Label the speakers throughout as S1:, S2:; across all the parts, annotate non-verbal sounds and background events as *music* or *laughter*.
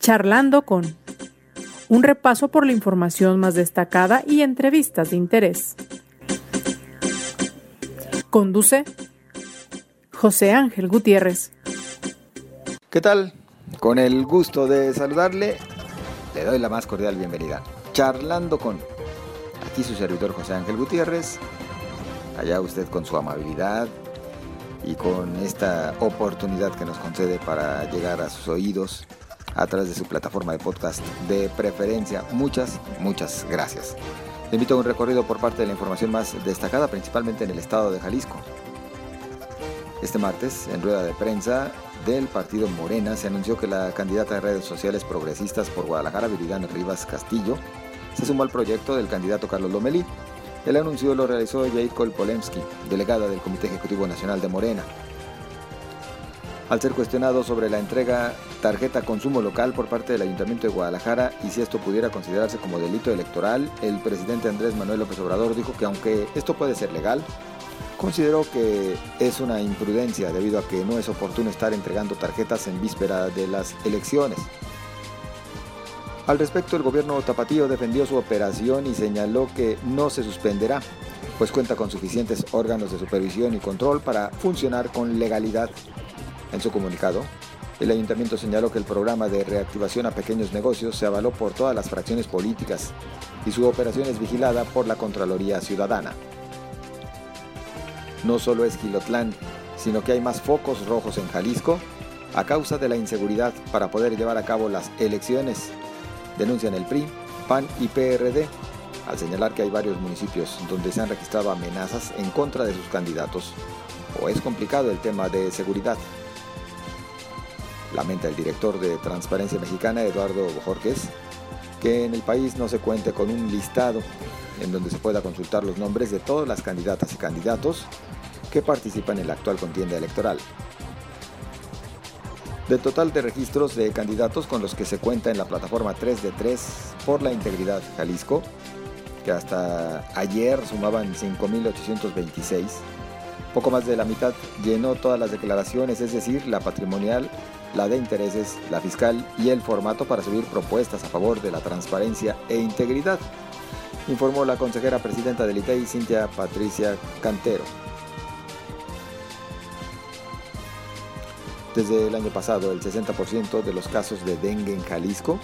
S1: Charlando con un repaso por la información más destacada y entrevistas de interés. Conduce José Ángel Gutiérrez.
S2: ¿Qué tal? Con el gusto de saludarle, le doy la más cordial bienvenida. Charlando con aquí su servidor José Ángel Gutiérrez, allá usted con su amabilidad y con esta oportunidad que nos concede para llegar a sus oídos a través de su plataforma de podcast de preferencia. Muchas, muchas gracias. Le invito a un recorrido por parte de la información más destacada, principalmente en el estado de Jalisco. Este martes, en rueda de prensa del partido Morena, se anunció que la candidata de redes sociales progresistas por Guadalajara, Viridiana Rivas Castillo, se sumó al proyecto del candidato Carlos Lomelí. El anuncio lo realizó Jair Kolpolemsky, delegada del Comité Ejecutivo Nacional de Morena al ser cuestionado sobre la entrega tarjeta consumo local por parte del Ayuntamiento de Guadalajara y si esto pudiera considerarse como delito electoral, el presidente Andrés Manuel López Obrador dijo que aunque esto puede ser legal, consideró que es una imprudencia debido a que no es oportuno estar entregando tarjetas en víspera de las elecciones. Al respecto, el gobierno tapatío defendió su operación y señaló que no se suspenderá, pues cuenta con suficientes órganos de supervisión y control para funcionar con legalidad en su comunicado, el ayuntamiento señaló que el programa de reactivación a pequeños negocios se avaló por todas las fracciones políticas y su operación es vigilada por la Contraloría Ciudadana. No solo es Gilotlán, sino que hay más focos rojos en Jalisco a causa de la inseguridad para poder llevar a cabo las elecciones, denuncian el PRI, PAN y PRD, al señalar que hay varios municipios donde se han registrado amenazas en contra de sus candidatos, o es complicado el tema de seguridad. Lamenta el director de Transparencia Mexicana, Eduardo Bojorquez, que en el país no se cuente con un listado en donde se pueda consultar los nombres de todas las candidatas y candidatos que participan en la actual contienda electoral. Del total de registros de candidatos con los que se cuenta en la plataforma 3 de 3 por la integridad Jalisco, que hasta ayer sumaban 5.826, poco más de la mitad llenó todas las declaraciones, es decir, la patrimonial, la de intereses, la fiscal y el formato para subir propuestas a favor de la transparencia e integridad, informó la consejera presidenta del ITEI, Cintia Patricia Cantero. Desde el año pasado, el 60% de los casos de dengue en Jalisco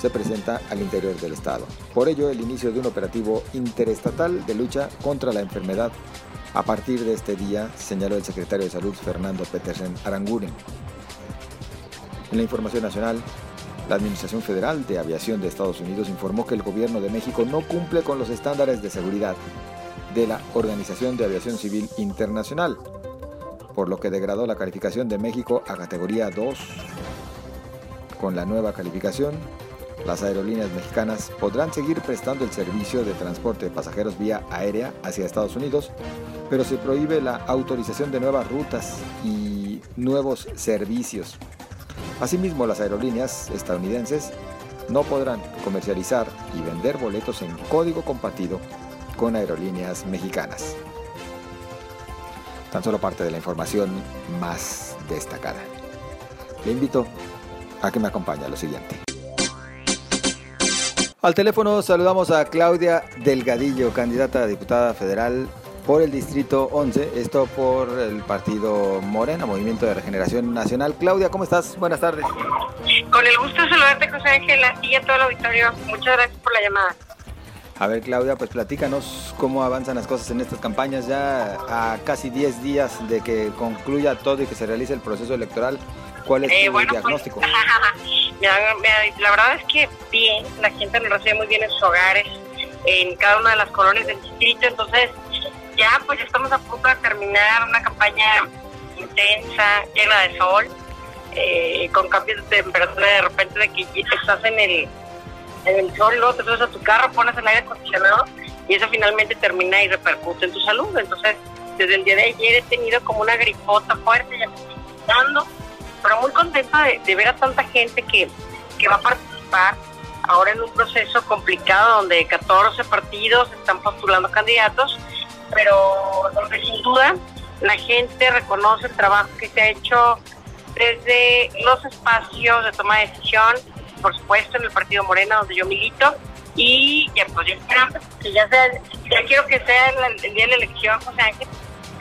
S2: se presenta al interior del estado. Por ello, el inicio de un operativo interestatal de lucha contra la enfermedad a partir de este día, señaló el secretario de Salud Fernando Petersen Aranguren. En la información nacional, la Administración Federal de Aviación de Estados Unidos informó que el gobierno de México no cumple con los estándares de seguridad de la Organización de Aviación Civil Internacional, por lo que degradó la calificación de México a categoría 2. Con la nueva calificación, las aerolíneas mexicanas podrán seguir prestando el servicio de transporte de pasajeros vía aérea hacia Estados Unidos, pero se prohíbe la autorización de nuevas rutas y nuevos servicios. Asimismo, las aerolíneas estadounidenses no podrán comercializar y vender boletos en código compartido con aerolíneas mexicanas. Tan solo parte de la información más destacada. Le invito a que me acompañe a lo siguiente. Al teléfono saludamos a Claudia Delgadillo, candidata a diputada federal por el Distrito 11, esto por el partido Morena, Movimiento de Regeneración Nacional. Claudia, ¿cómo estás? Buenas tardes.
S3: Con el gusto de saludarte, José Ángela, y a todo el auditorio. Muchas gracias por la llamada.
S2: A ver, Claudia, pues platícanos cómo avanzan las cosas en estas campañas ya a casi 10 días de que concluya todo y que se realice el proceso electoral. ¿Cuál es eh, tu pues, *laughs* diagnóstico?
S3: la verdad es que bien, la gente lo recibe muy bien en sus hogares, en cada una de las colonias del distrito, entonces ya pues estamos a punto de terminar una campaña intensa, llena de sol, eh, con cambios de temperatura de repente de que estás en el, en el sol, luego te subes a tu carro, pones el aire acondicionado y eso finalmente termina y repercute en tu salud. Entonces, desde el día de ayer he tenido como una gripota fuerte, ya me estoy pero muy contenta de, ver a tanta gente que, que va a participar ahora en un proceso complicado donde 14 partidos están postulando candidatos, pero donde sin duda la gente reconoce el trabajo que se ha hecho desde los espacios de toma de decisión, por supuesto en el Partido Morena, donde yo milito, y ya pues yo que ya sea, ya quiero que sea el, día de la elección, José Ángel,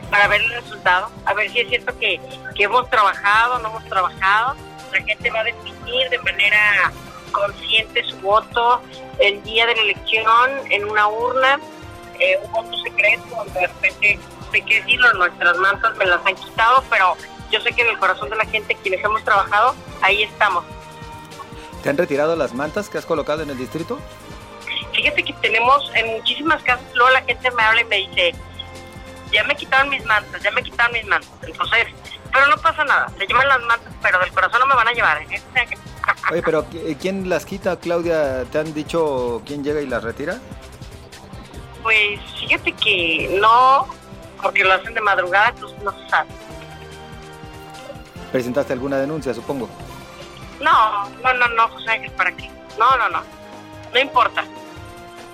S3: para ver el resultado, a ver si es cierto que, que hemos trabajado, no hemos trabajado, la gente va a definir de manera consciente su voto el día de la elección en una urna, eh, un voto secreto, donde de repente, sé que decirlo, nuestras mantas me las han quitado, pero yo sé que en el corazón de la gente, quienes hemos trabajado, ahí estamos.
S2: ¿Te han retirado las mantas que has colocado en el distrito?
S3: Fíjate que tenemos en muchísimas casas, luego la gente me habla y me dice, ya me quitaron mis mantas, ya me quitaron mis mantas. Entonces, pero no pasa nada, se llevan las mantas, pero del corazón no me van a llevar. ¿eh? *laughs*
S2: Oye, pero ¿quién las quita, Claudia? ¿Te han dicho quién llega y las retira?
S3: Pues fíjate que no, porque lo hacen de madrugada, entonces no se sabe.
S2: ¿Presentaste alguna denuncia, supongo?
S3: No, no, no, no, José ¿para qué? No, no, no. No importa.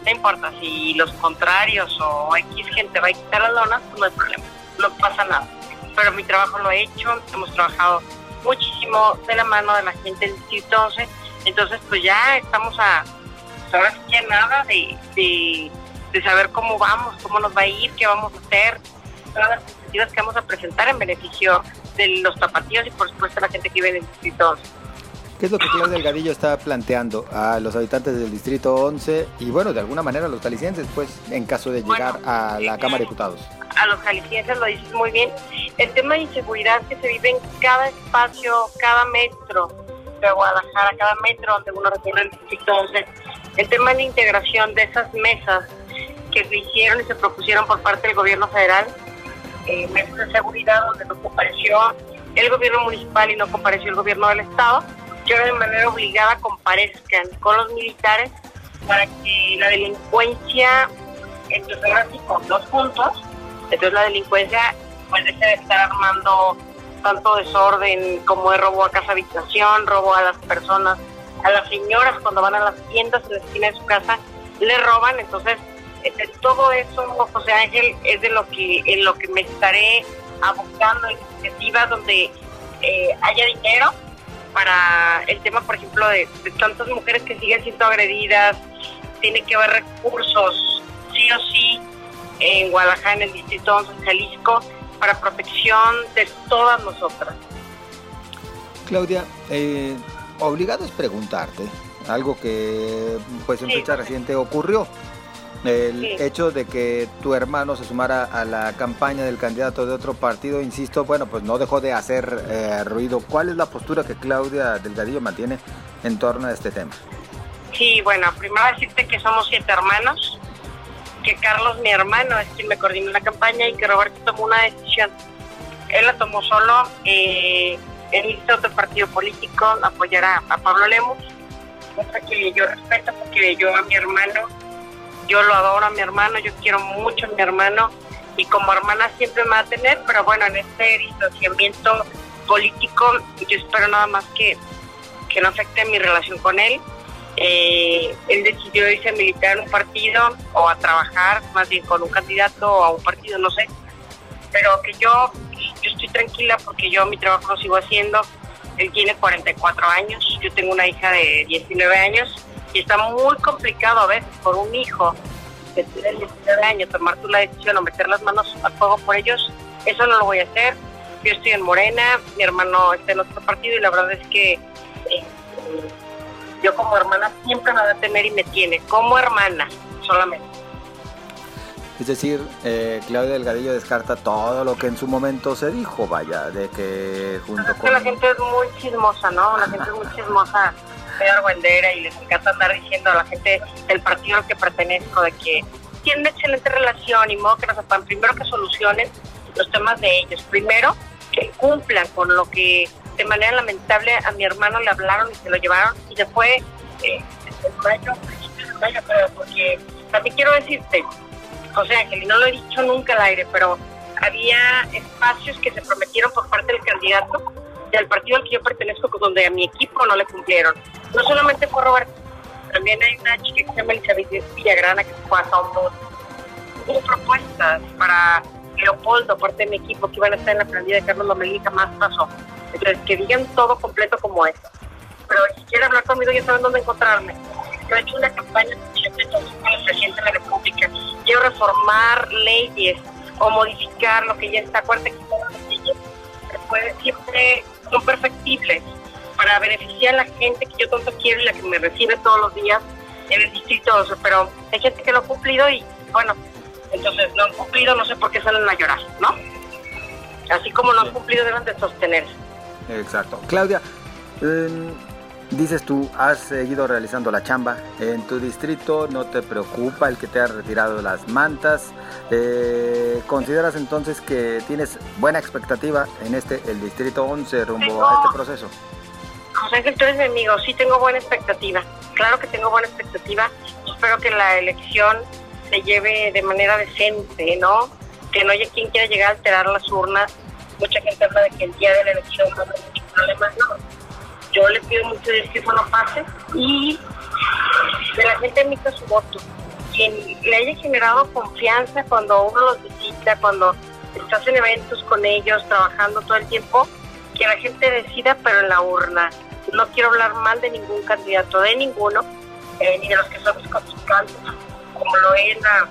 S3: No importa. Si los contrarios o X gente va a quitar las donas, pues no hay problema. No pasa nada. Pero mi trabajo lo he hecho. Hemos trabajado muchísimo de la mano de la gente del Distrito 11. Entonces, pues ya estamos a. Pues ahora que nada de, de, saber cómo vamos, cómo nos va a ir, qué vamos a hacer. Todas las iniciativas que vamos a presentar en beneficio de los tapatíos y, por supuesto, la gente que vive en el Distrito 11.
S2: ¿Qué es lo que Claudia Delgadillo está planteando a los habitantes del Distrito 11 y, bueno, de alguna manera a los jaliscienses, pues, en caso de llegar a la Cámara de Diputados?
S3: A los jaliscienses lo dices muy bien. El tema de inseguridad que se vive en cada espacio, cada metro de Guadalajara, cada metro donde uno recorre el Distrito 11. El tema de la integración de esas mesas que se hicieron y se propusieron por parte del gobierno federal, eh, mesas de seguridad donde no compareció el gobierno municipal y no compareció el gobierno del estado que de manera obligada comparezcan con los militares para que la delincuencia, entonces ahora sí con dos puntos, entonces la delincuencia puede ser estar armando tanto desorden como de robo a casa habitación, robo a las personas, a las señoras cuando van a las tiendas en la esquina de su casa, le roban, entonces este, todo eso, José Ángel, es de lo que en lo que me estaré abocando en iniciativas donde eh, haya dinero para el tema, por ejemplo, de, tantas mujeres que siguen siendo agredidas, tiene que haber recursos, sí o sí, en Guadalajara, en el Distrito 11, en Jalisco, para protección de todas nosotras.
S2: Claudia, eh, obligado es preguntarte, algo que pues en fecha reciente ocurrió el hecho de que tu hermano se sumara a la campaña del candidato de otro partido, insisto, bueno, pues no dejó de hacer eh, ruido. ¿Cuál es la postura que Claudia Delgadillo mantiene en torno a este tema?
S3: Sí, bueno, primero decirte que somos siete hermanos, que Carlos, mi hermano, es quien me coordinó la campaña y que Roberto tomó una decisión. Él la tomó solo, eh, él hizo otro partido político, apoyar a, a Pablo Lemus, cosa que yo respeto porque yo a mi hermano yo lo adoro a mi hermano, yo quiero mucho a mi hermano y como hermana siempre me va a tener, pero bueno, en este distanciamiento político yo espero nada más que, que no afecte mi relación con él. Eh, él decidió irse a militar en un partido o a trabajar más bien con un candidato o a un partido, no sé, pero que yo, yo estoy tranquila porque yo mi trabajo lo sigo haciendo. Él tiene 44 años, yo tengo una hija de 19 años y está muy complicado a veces por un hijo de 19 años tomar tú la decisión o meter las manos al fuego por ellos, eso no lo voy a hacer. Yo estoy en Morena, mi hermano está en otro partido y la verdad es que eh, yo como hermana siempre me va a tener y me tiene, como hermana solamente.
S2: Es decir, eh, Claudia Delgadillo descarta todo lo que en su momento se dijo, vaya, de que junto con...
S3: La gente es muy chismosa, ¿no? La gente es muy *laughs* chismosa y les encanta andar diciendo a la gente del partido al que pertenezco de que tienen excelente relación y modo que no sepan, primero que solucionen los temas de ellos, primero que cumplan con lo que de manera lamentable a mi hermano le hablaron y se lo llevaron. Y después eh, en mayo, pero porque también quiero decirte, José Ángel, y no lo he dicho nunca al aire, pero había espacios que se prometieron por parte del candidato del partido al que yo pertenezco, donde a mi equipo no le cumplieron. No solamente fue Roberto, también hay una chica que se llama Elizabeth Villagrana que fue a Hubo propuestas para Leopoldo, parte de mi equipo, que iban a estar en la plantilla de Carlos Lomelí, jamás pasó. Entonces, que digan todo completo como es. Pero si quieren hablar conmigo, ya saben dónde encontrarme. Yo he hecho una campaña con el presidente de la República. Quiero reformar leyes o modificar lo que ya está. Acuérdense que leyes siempre son perfectibles para beneficiar a la gente que yo tanto quiero y la que me recibe todos los días en el distrito. Pero hay gente que lo ha cumplido y, bueno, entonces no han cumplido, no sé por qué salen a llorar, ¿no? Así como no han cumplido, deben de sostenerse.
S2: Exacto. Claudia, em, dices tú, has seguido realizando la chamba en tu distrito, no te preocupa el que te has retirado las mantas. Eh, ¿Consideras entonces que tienes buena expectativa en este, el distrito 11 rumbo a este proceso?
S3: José Ángel, tú eres mi amigo, sí tengo buena expectativa. Claro que tengo buena expectativa. Espero que la elección se lleve de manera decente, ¿no? Que no haya quien quiera llegar a alterar las urnas. Mucha gente habla de que el día de la elección va a haber muchos problemas, no. Yo le pido mucho de que no pase y de la gente emita su voto. Quien le haya generado confianza cuando uno los visita, cuando estás en eventos con ellos, trabajando todo el tiempo, que la gente decida, pero en la urna. No quiero hablar mal de ningún candidato, de ninguno, eh, ni de los que son los como lo es la,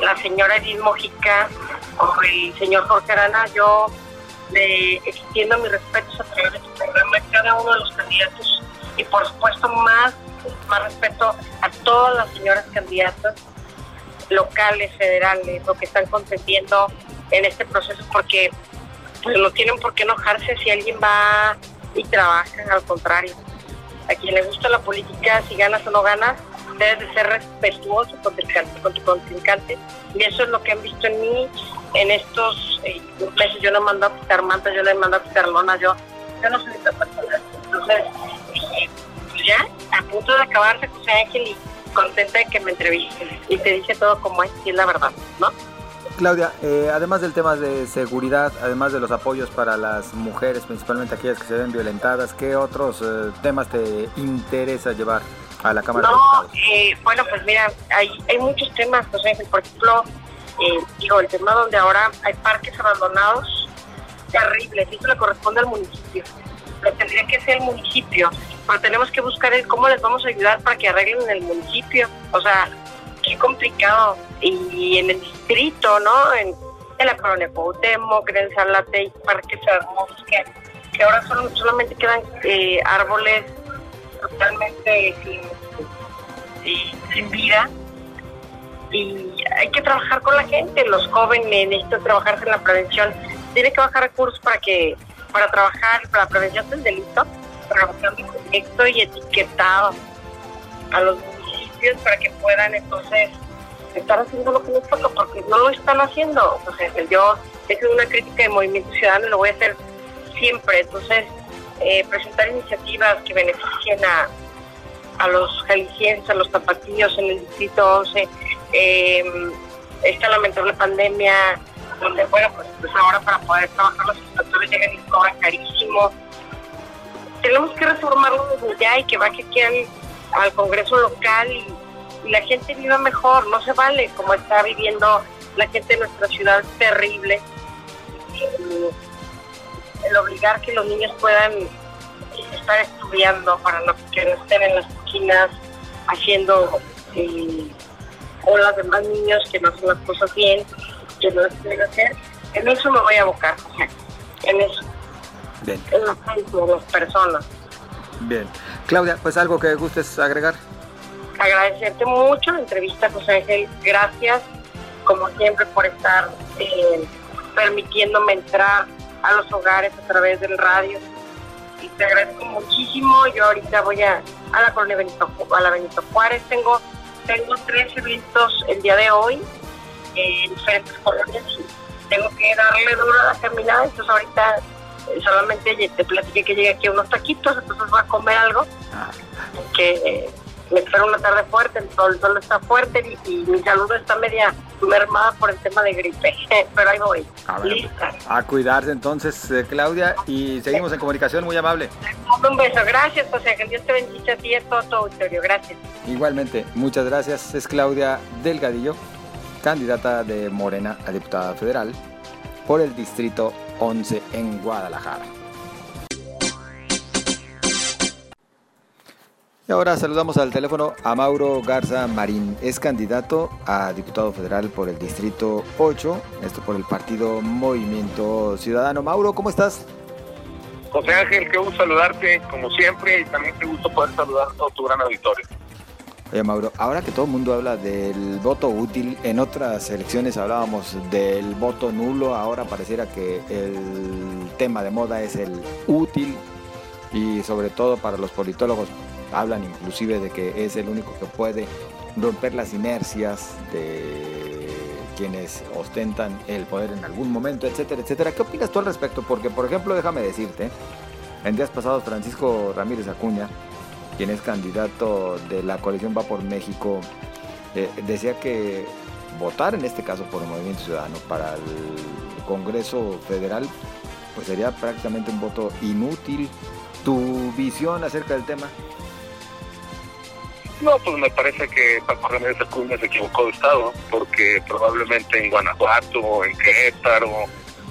S3: la señora Edith Mojica o el señor Jorge Arana, yo le extiendo mis respetos a través de su programa a cada uno de los candidatos y por supuesto más, más respeto a todas las señoras candidatas locales, federales, lo que están contendiendo en este proceso, porque pues, no tienen por qué enojarse si alguien va y trabaja, al contrario. A quien le gusta la política, si ganas o no ganas, de ser respetuoso con, tu contrincante y eso es lo que han visto en mí en estos eh, meses. Yo no he mandado a quitar yo no he mandado a quitar yo, yo no soy esta persona. Entonces, eh, pues ya, a punto de acabarse José Ángel y contenta de que me entrevisten y te dice todo como es y es la verdad, ¿no?
S2: Claudia, eh, además del tema de seguridad, además de los apoyos para las mujeres, principalmente aquellas que se ven violentadas, ¿qué otros temas te interesa llevar a la Cámara
S3: no, eh, bueno, pues mira, hay, hay muchos temas, por ejemplo, eh, digo, el tema donde ahora hay parques abandonados terribles, eso le corresponde al municipio, lo tendría que ser el municipio, pero tenemos que buscar el cómo les vamos a ayudar para que arreglen en el municipio, o sea, qué complicado, y en el distrito, ¿no? En, la colonia Cuauhtémoc, en Salate, hay parques hermosos que, que ahora solamente quedan eh, árboles totalmente sin, vida y hay que trabajar con la gente, los jóvenes necesitan trabajarse en la prevención, tiene que bajar recursos para que para trabajar para la prevención del delito, trabajando directo y etiquetado a los municipios para que puedan entonces estar haciendo lo que les toca, porque no lo están haciendo. Entonces, yo es una crítica de Movimiento Ciudadano y lo voy a hacer siempre. Entonces, eh, presentar iniciativas que beneficien a, a los jaliscienses, a los tapatíos en el distrito 11. Eh, esta lamentable pandemia, donde, bueno, pues, pues, ahora para poder trabajar los inspectores llegan y cobran carísimo. Tenemos que reformarlo desde ya y que baje aquí al, Congreso local y, la gente viva mejor. No se vale como está viviendo la gente de nuestra ciudad, terrible el obligar que los niños puedan estar estudiando para no, que no estén en las haciendo eh, olas de más niños que no hacen las cosas bien, que no las que hacer. En eso me voy a abocar, en eso. Bien. En las personas.
S2: Bien. Claudia, pues algo que gustes agregar.
S3: Agradecerte mucho la entrevista, José Ángel. Gracias, como siempre, por estar eh, permitiéndome entrar a los hogares a través del radio. Y te agradezco muchísimo. Yo ahorita voy a, a la colonia Benito, a la Benito Juárez. Tengo, tengo tres eventos el día de hoy en diferentes colonias tengo que darle duro a la caminada. Entonces ahorita eh, solamente te platiqué que llegué aquí a unos taquitos, entonces voy a comer algo. Ah. Que me espero una tarde fuerte, el sol, está fuerte y, mi salud está media mermada por el tema de gripe, *laughs* pero ahí voy, lista.
S2: A cuidarse entonces, eh, Claudia, y seguimos en comunicación, muy amable.
S3: Un beso, gracias, José, que Dios te bendice a ti y a todo tu auditorio, gracias.
S2: Igualmente, muchas gracias, es Claudia Delgadillo candidata de Morena a diputada federal por el Distrito 11 en Guadalajara. Y ahora saludamos al teléfono a Mauro Garza Marín. Es candidato a diputado federal por el Distrito 8, esto por el partido Movimiento Ciudadano. Mauro, ¿cómo estás?
S4: José Ángel, qué gusto saludarte como siempre y también qué gusto poder saludar a todo tu gran auditorio.
S2: Oye Mauro, ahora que todo el mundo habla del voto útil, en otras elecciones hablábamos del voto nulo, ahora pareciera que el tema de moda es el útil y sobre todo para los politólogos hablan inclusive de que es el único que puede romper las inercias de quienes ostentan el poder en algún momento, etcétera, etcétera. ¿Qué opinas tú al respecto? Porque, por ejemplo, déjame decirte, en días pasados Francisco Ramírez Acuña, quien es candidato de la coalición Va por México, eh, decía que votar en este caso por el Movimiento Ciudadano para el Congreso Federal, pues sería prácticamente un voto inútil. ¿Tu visión acerca del tema?
S4: No, pues me parece que Paco Ramírez Acuña se equivocó de estado, porque probablemente en Guanajuato, en Querétaro,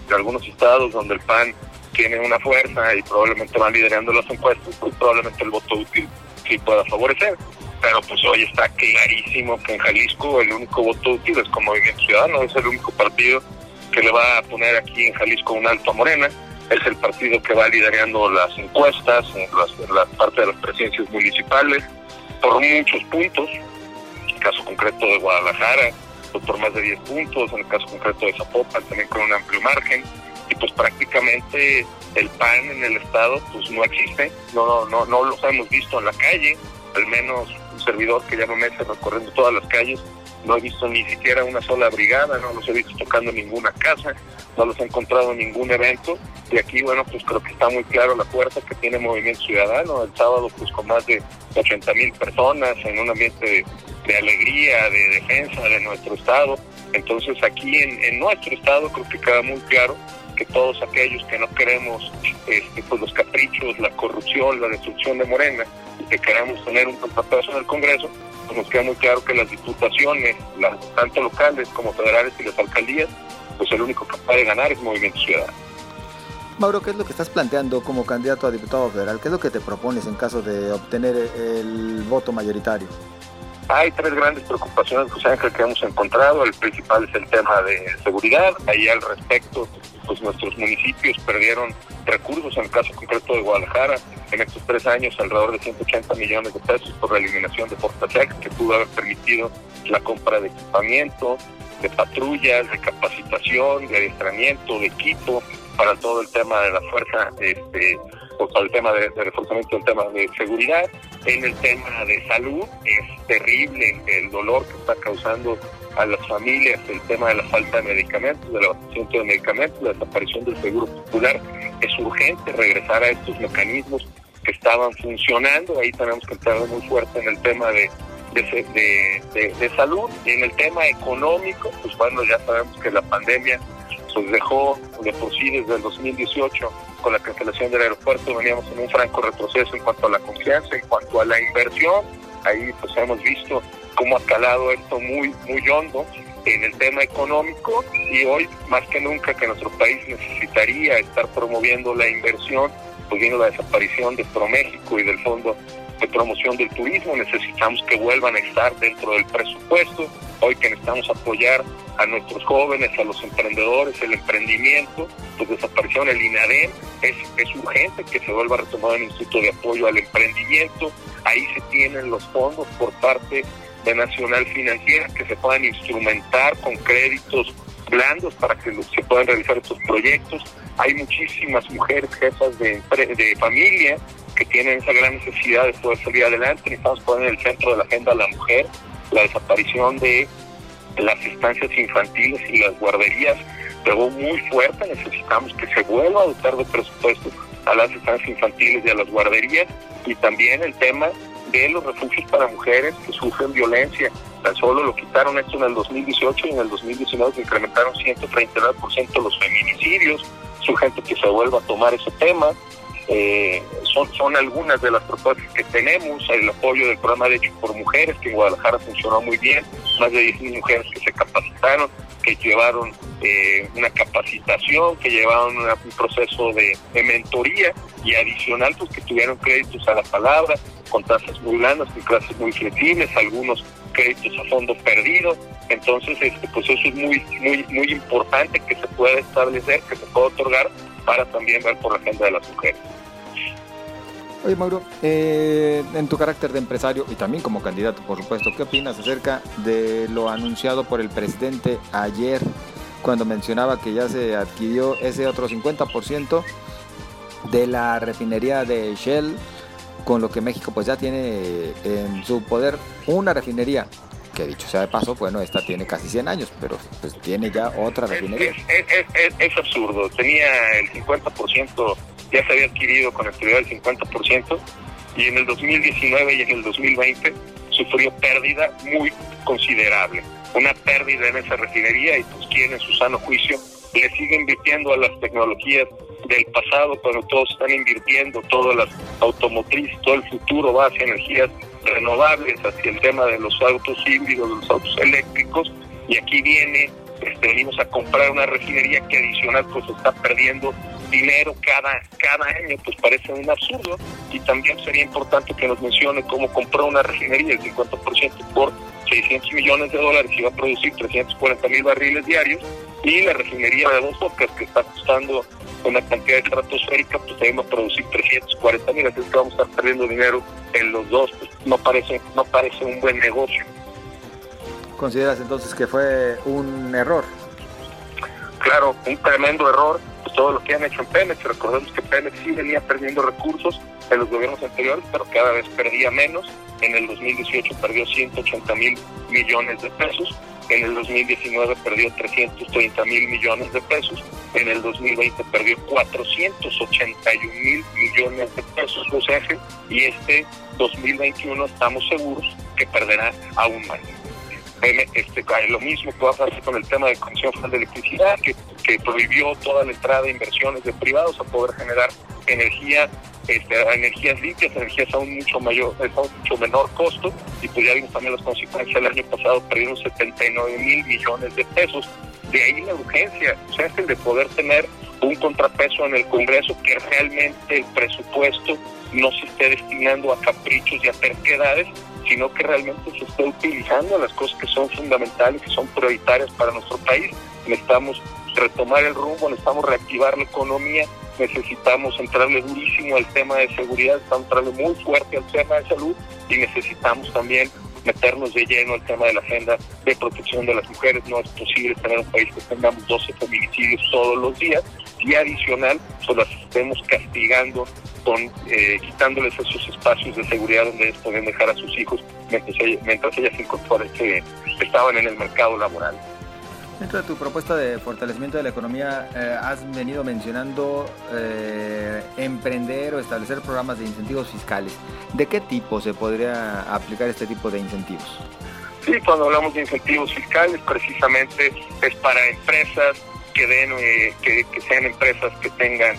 S4: en algunos estados donde el PAN tiene una fuerza y probablemente van liderando las encuestas, pues probablemente el voto útil sí pueda favorecer. Pero pues hoy está clarísimo que en Jalisco el único voto útil es como Movimiento Ciudadano, es el único partido que le va a poner aquí en Jalisco un alto a Morena, es el partido que va liderando las encuestas en, la parte de las presidencias municipales por muchos puntos, en el caso concreto de Guadalajara, pues por más de 10 puntos, en el caso concreto de Zapopan también con un amplio margen, y pues prácticamente el PAN en el estado pues no existe, no, no, no los hemos visto en la calle, al menos un servidor que lleva meses recorriendo todas las calles, no he visto ni siquiera una sola brigada, no los he visto tocando ninguna casa, no los he encontrado en ningún evento. Y aquí bueno pues creo que está muy claro la fuerza que tiene Movimiento Ciudadano, el sábado pues con más de 80 mil personas en un ambiente de, alegría, de defensa de nuestro estado, entonces aquí en, en nuestro estado creo que queda muy claro que todos aquellos que no queremos este, pues los caprichos, la corrupción, la destrucción de Morena, y que queremos tener un contrapeso en el Congreso, pues nos queda muy claro que las diputaciones, las, tanto locales como federales y las alcaldías, pues el único que puede ganar es Movimiento Ciudadano.
S2: Mauro, ¿qué es lo que estás planteando como candidato a diputado federal? ¿Qué es lo que te propones en caso de obtener el voto mayoritario?
S4: Hay tres grandes preocupaciones, José Ángel, que hemos encontrado. El principal es el tema de seguridad. Ahí al respecto, pues nuestros municipios perdieron recursos, en el caso concreto de Guadalajara, en estos tres años alrededor de 180 millones de pesos por la eliminación de Portasex, que pudo haber permitido la compra de equipamiento, de patrullas, de capacitación, de adiestramiento, de equipo para todo el tema de la fuerza, este, o para el tema de, de reforzamiento del tema de seguridad. En el tema de salud es terrible el dolor que está causando a las familias el tema de la falta de medicamentos, del abastecimiento de medicamentos, la desaparición del seguro popular. Es urgente regresar a estos mecanismos que estaban funcionando. Ahí tenemos que entrar muy fuerte en el tema de, de, de, de salud y en el tema económico, pues bueno, ya sabemos que la pandemia pues dejó de por sí desde el 2018 con la cancelación del aeropuerto veníamos en un franco retroceso en cuanto a la confianza, en cuanto a la inversión. Ahí pues hemos visto cómo ha calado esto muy, muy hondo en el tema económico y hoy más que nunca que nuestro país necesitaría estar promoviendo la inversión, pues viendo la desaparición de ProMéxico y del Fondo de Promoción del Turismo, necesitamos que vuelvan a estar dentro del presupuesto, hoy que necesitamos apoyar a nuestros jóvenes, a los emprendedores, el emprendimiento, pues el INADEM, es, es urgente que se vuelva a retomar el Instituto de Apoyo al Emprendimiento, ahí se tienen los fondos por parte de Nacional Financiera que se puedan instrumentar con créditos blandos para que se puedan realizar estos proyectos. Hay muchísimas mujeres jefas de, de familia que tienen esa gran necesidad de poder salir adelante. Necesitamos poner en el centro de la agenda a la mujer, la desaparición de las estancias infantiles y las guarderías pegó muy fuerte. Necesitamos que se vuelva a dotar de presupuesto a las estancias infantiles y a las guarderías y también el tema de los refugios para mujeres que sufren violencia. Tan solo lo quitaron esto en el 2018 y en el 2019 se incrementaron 139% los feminicidios. Es urgente que se vuelva a tomar ese tema. Eh, son, son algunas de las propuestas que tenemos, el apoyo del programa de Hecho por Mujeres, que en Guadalajara funcionó muy bien, más de 10.000 mujeres que se capacitaron, que llevaron eh, una capacitación, que llevaron un proceso de, mentoría y adicional, pues que tuvieron créditos a la palabra, con tasas muy blandas, con clases muy flexibles, algunos créditos a fondo perdido. Entonces, este, pues eso es muy, muy, muy importante que se pueda establecer, que se pueda otorgar para también ver por la agenda de las mujeres.
S2: Oye, Mauro, eh, en tu carácter de empresario y también como candidato, por supuesto, ¿qué opinas acerca de lo anunciado por el presidente ayer cuando mencionaba que ya se adquirió ese otro 50% de la refinería de Shell, con lo que México pues ya tiene en su poder una refinería que dicho sea de paso, bueno, esta tiene casi 100 años, pero pues tiene ya otra refinería.
S4: Es, absurdo, tenía el 50%, ya se había adquirido con actividad del 50%, y en el 2019 y en el 2020 sufrió pérdida muy considerable. Una pérdida en esa refinería y pues quien en su sano juicio le sigue invirtiendo a las tecnologías del pasado, cuando todos están invirtiendo, todas las automotrices, todo el futuro va hacia energías renovables, hacia el tema de los autos híbridos, los autos eléctricos, y aquí viene, este, venimos a comprar una refinería que adicional pues está perdiendo dinero cada, cada año, pues parece un absurdo, y también sería importante que nos mencione cómo compró una refinería el 50% por 600 millones de dólares y va a producir 340 mil barriles diarios, y la refinería de dos bocas que está costando una cantidad de estratosférica, pues debemos producir 340 mil, así que vamos a estar perdiendo dinero en los dos, pues no parece, no parece un buen negocio.
S2: ¿Consideras entonces que fue un error?
S4: Claro, un tremendo error, todo lo que han hecho en Pemex, recordemos que Pemex sí venía perdiendo recursos en los gobiernos anteriores, pero cada vez perdía menos, en el 2018 perdió 180 mil millones de pesos, en el 2019 perdió 330 mil millones de pesos, en el 2020 perdió 481 mil millones de pesos o sea, y este 2021 estamos seguros que perderá aún más. Este, lo mismo que va a pasar con el tema de Comisión Federal de Electricidad, que, prohibió toda la entrada de inversiones de privados a poder generar energía este, energías limpias, energías a un mucho mayor, a un mucho menor costo, y pues ya vimos también las consecuencias el año pasado, perdieron 79 mil millones de pesos. De ahí la urgencia, o sea, es el de poder tener un contrapeso en el Congreso que realmente el presupuesto no se esté destinando a caprichos y a terquedades, sino que realmente se esté utilizando las cosas que son fundamentales, que son prioritarias para nuestro país. Necesitamos retomar el rumbo, necesitamos reactivar la economía, necesitamos entrarle durísimo al tema de seguridad, estamos entrarle muy fuerte al tema de salud y necesitamos también meternos de lleno al tema de la agenda de protección de las mujeres. No es posible tener un país que tengamos 12 feminicidios todos los días y adicional, pues las estemos castigando con eh, quitándoles esos espacios de seguridad donde ellos pueden dejar a sus hijos mientras, mientras ellas se estaban en el mercado laboral.
S2: Dentro de tu propuesta de fortalecimiento de la economía, eh, has venido mencionando eh, emprender o establecer programas de incentivos fiscales. ¿De qué tipo se podría aplicar este tipo de incentivos?
S4: Sí, cuando hablamos de incentivos fiscales, precisamente es para empresas que den, eh, que, sean empresas que tengan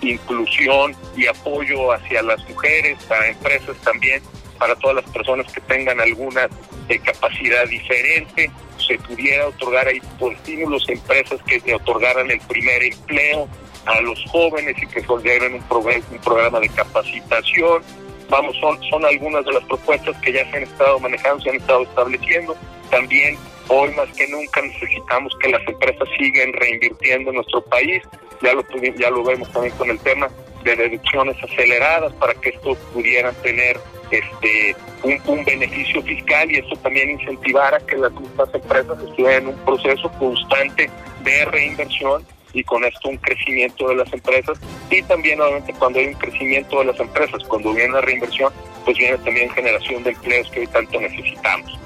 S4: inclusión y apoyo hacia las mujeres, para empresas también, para todas las personas que tengan alguna capacidad diferente se pudiera otorgar ahí por estímulos a empresas que se otorgaran el primer empleo a los jóvenes y que se un, un programa de capacitación. Vamos, son, son algunas de las propuestas que ya se han estado manejando, se han estado estableciendo. También hoy más que nunca necesitamos que las empresas sigan reinvirtiendo en nuestro país. Ya lo, ya lo vemos también con el tema de deducciones aceleradas para que esto pudieran tener este un, beneficio fiscal y eso también incentivara que las mismas empresas estuvieran en un proceso constante de reinversión y con esto un crecimiento de las empresas y también obviamente cuando hay un crecimiento de las empresas, cuando viene la reinversión, pues viene también generación de empleos que hoy tanto necesitamos.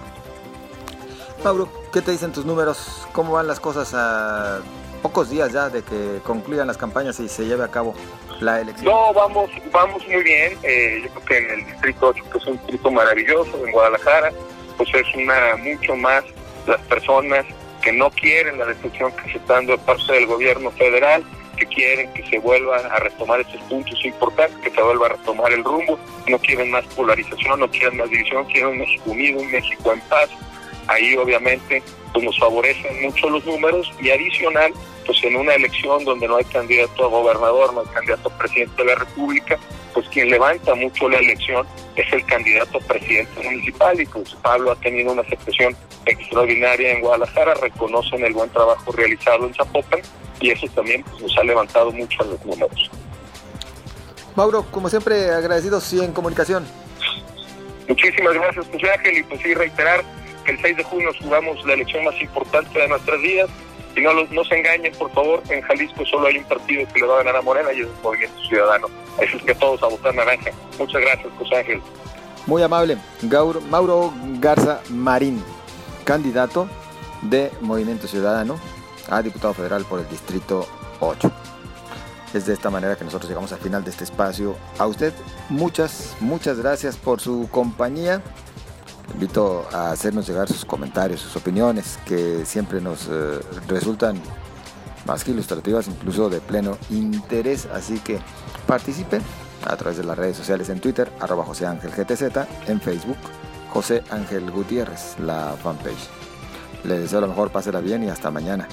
S2: Pablo, ¿qué te dicen tus números? ¿Cómo van las cosas a pocos días ya de que concluyan las campañas y se lleve a cabo la elección?
S4: No, vamos, vamos muy bien. Eh, yo creo que en el distrito 8, que es un distrito maravilloso, en Guadalajara, pues es una mucho más las personas que no quieren la destrucción que se está dando de parte del gobierno federal, que quieren que se vuelva a retomar estos puntos importantes, que se vuelva a retomar el rumbo, no quieren más polarización, no quieren más división, quieren un México unido, un México en paz. Ahí obviamente pues nos favorecen mucho los números y adicional, pues en una elección donde no hay candidato a gobernador, no hay candidato a presidente de la República, pues quien levanta mucho la elección es el candidato a presidente municipal y pues Pablo ha tenido una aceptación extraordinaria en Guadalajara, reconocen el buen trabajo realizado en Zapopan y eso también pues, nos ha levantado mucho en los números.
S2: Mauro, como siempre, agradecidos y en comunicación.
S4: Muchísimas gracias, José Ángel, y pues sí, reiterar que el 6 de junio jugamos la elección más importante de nuestras vidas. Y no, no se engañen, por favor, en Jalisco solo hay un partido que le va a ganar a Morena y es el Movimiento Ciudadano. Eso es que todos a votar naranja. Muchas gracias, José Ángel.
S2: Muy amable. Gaur, Mauro Garza Marín, candidato de Movimiento Ciudadano a diputado federal por el Distrito 8. Es de esta manera que nosotros llegamos al final de este espacio. A usted muchas, muchas gracias por su compañía. Invito a hacernos llegar sus comentarios, sus opiniones, que siempre nos eh, resultan más que ilustrativas, incluso de pleno interés. Así que participen a través de las redes sociales en Twitter, arroba José Ángel GTZ, en Facebook, José Ángel Gutiérrez, la fanpage. Les deseo lo mejor, pásela bien y hasta mañana.